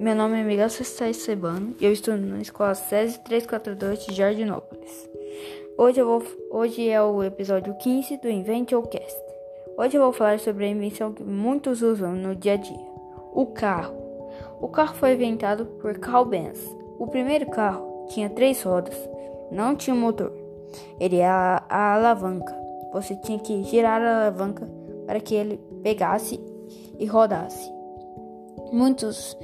meu nome é Miguel Cestais Sebano e eu estudo na escola SESI 342 de Jardinópolis. Hoje, eu vou, hoje é o episódio 15 do Inventocast. Hoje eu vou falar sobre a invenção que muitos usam no dia a dia: o carro. O carro foi inventado por Carl Benz. O primeiro carro tinha três rodas, não tinha motor. Ele era a alavanca. Você tinha que girar a alavanca para que ele pegasse e rodasse. Muitos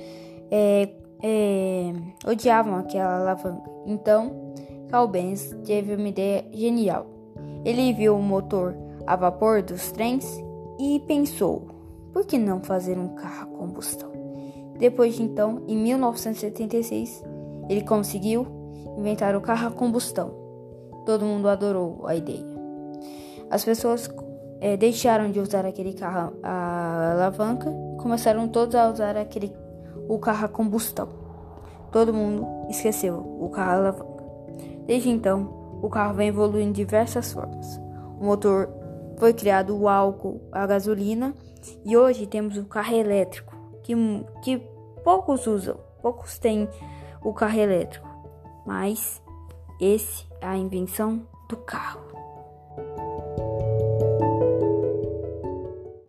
é, é, odiavam aquela alavanca. Então, Carl Benz teve uma ideia genial. Ele viu o motor a vapor dos trens e pensou: por que não fazer um carro a combustão? Depois de então, em 1976, ele conseguiu inventar o carro a combustão. Todo mundo adorou a ideia. As pessoas é, deixaram de usar aquele carro a alavanca começaram todos a usar aquele o carro a combustão. Todo mundo esqueceu o carro a alavanca. Desde então, o carro vem evoluindo de diversas formas. O motor foi criado o álcool, a gasolina e hoje temos o carro elétrico, que, que poucos usam, poucos têm o carro elétrico, mas esse é a invenção do carro.